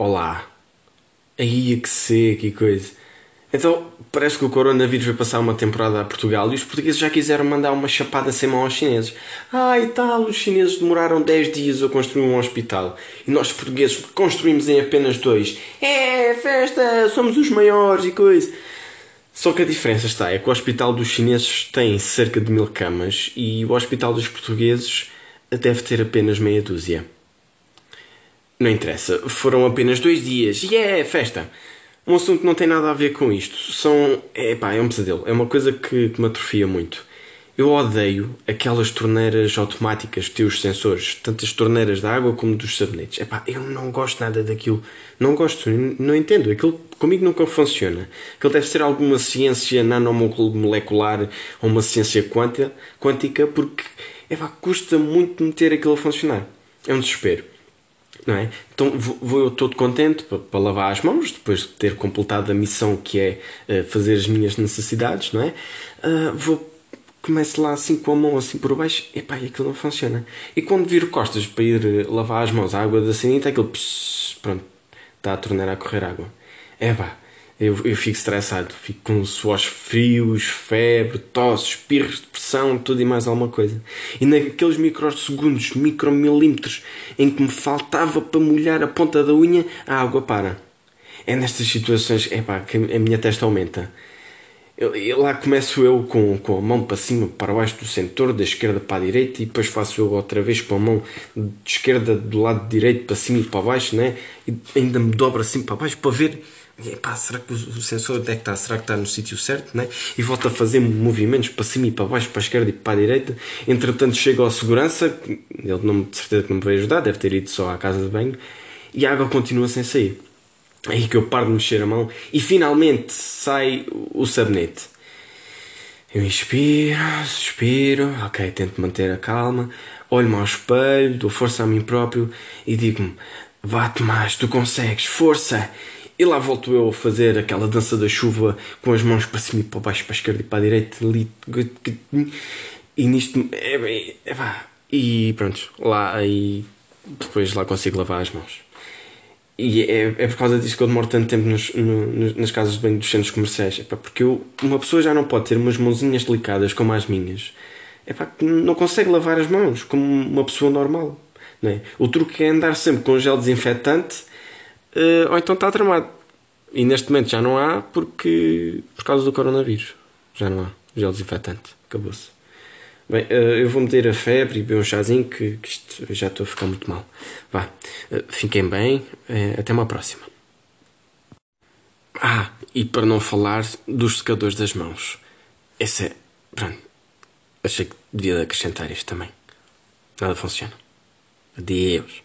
Olá. Aí que seco e coisa. Então, parece que o coronavírus vai passar uma temporada a Portugal e os portugueses já quiseram mandar uma chapada sem mão aos chineses. Ah, e tal, os chineses demoraram 10 dias a construir um hospital e nós portugueses construímos em apenas dois. É, festa, somos os maiores e coisa. Só que a diferença está, é que o hospital dos chineses tem cerca de mil camas e o hospital dos portugueses deve ter apenas meia dúzia. Não interessa, foram apenas dois dias. E yeah, é festa! Um assunto que não tem nada a ver com isto. São. É pá, é um pesadelo. É uma coisa que, me atrofia muito. Eu odeio aquelas torneiras automáticas que têm os sensores, tanto as torneiras da água como dos sabonetes. Epá, eu não gosto nada daquilo. Não gosto, não entendo. Aquilo comigo nunca funciona. Aquilo deve ser alguma ciência nanomolecular ou uma ciência quântica, porque epá, custa muito meter aquilo a funcionar. É um desespero não é? Então vou eu todo contente para, para, lavar as mãos, depois de ter completado a missão que é uh, fazer as minhas necessidades, não é? Uh, vou, começo lá assim com a mão assim por baixo, epá, e aquilo não funciona. E quando viro costas para ir eh, lavar as mãos, a água da sanita, aquilo, pronto, está a tornar a correr água. Epá, eu, eu fico estressado, fico com suores frios, febre, tosse, espirros, depressão, tudo e mais alguma coisa. E naqueles microsegundos, micromilímetros, em que me faltava para molhar a ponta da unha, a água para. É nestas situações é pá, que a minha testa aumenta. Eu, lá começo eu com, com a mão para cima, para baixo do centro, da esquerda para a direita, e depois faço eu outra vez com a mão de esquerda do lado direito para cima e para baixo, né? e ainda me dobro assim para baixo para ver e, pá, será que o sensor onde é que está? Será que está no sítio certo? Né? E volta a fazer movimentos para cima e para baixo, para a esquerda e para a direita. Entretanto, chega ao segurança, ele não, de certeza que não me vai ajudar, deve ter ido só à casa de banho, e a água continua sem sair. É aí que eu paro de mexer a mão e finalmente sai o sabonete. Eu inspiro, suspiro, ok, tento manter a calma, olho-me ao espelho, dou força a mim próprio e digo-me: vá Tomás, tu consegues, força! E lá volto eu a fazer aquela dança da chuva com as mãos para cima e para baixo, para a esquerda e para a direita. E nisto. É, é, e pronto, lá aí. Depois lá consigo lavar as mãos. E é, é por causa disso que eu demoro tanto tempo nos, no, nas casas de banho dos centros comerciais. É porque eu, uma pessoa já não pode ter umas mãozinhas delicadas como as minhas. É pá, não consegue lavar as mãos como uma pessoa normal. Não é? O truque é andar sempre com gel desinfetante ou então está tramado. E neste momento já não há porque por causa do coronavírus. Já não há gel desinfetante. Acabou-se. Bem, uh, eu vou meter a febre e beber um chazinho que, que isto, já estou a ficar muito mal. Vá, uh, fiquem bem, até uma próxima. Ah, e para não falar dos secadores das mãos. Esse é. Pronto. Achei que devia acrescentar isto também. Nada funciona. Adeus.